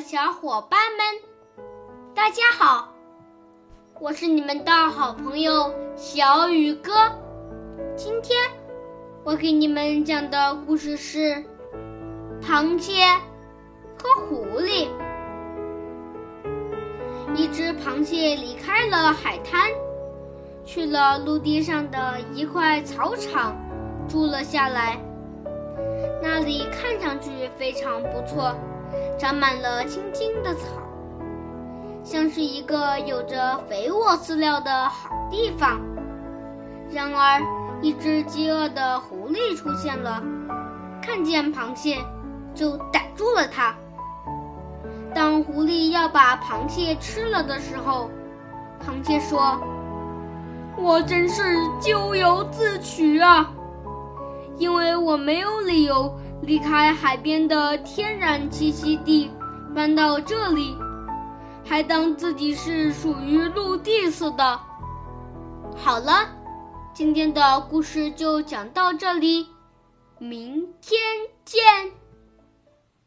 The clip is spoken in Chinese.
小伙伴们，大家好！我是你们的好朋友小雨哥。今天我给你们讲的故事是《螃蟹和狐狸》。一只螃蟹离开了海滩，去了陆地上的一块草场，住了下来。这里看上去非常不错。长满了青青的草，像是一个有着肥沃饲料的好地方。然而，一只饥饿的狐狸出现了，看见螃蟹就逮住了它。当狐狸要把螃蟹吃了的时候，螃蟹说：“我真是咎由自取啊，因为我没有理由。”离开海边的天然栖息地，搬到这里，还当自己是属于陆地似的。好了，今天的故事就讲到这里，明天见。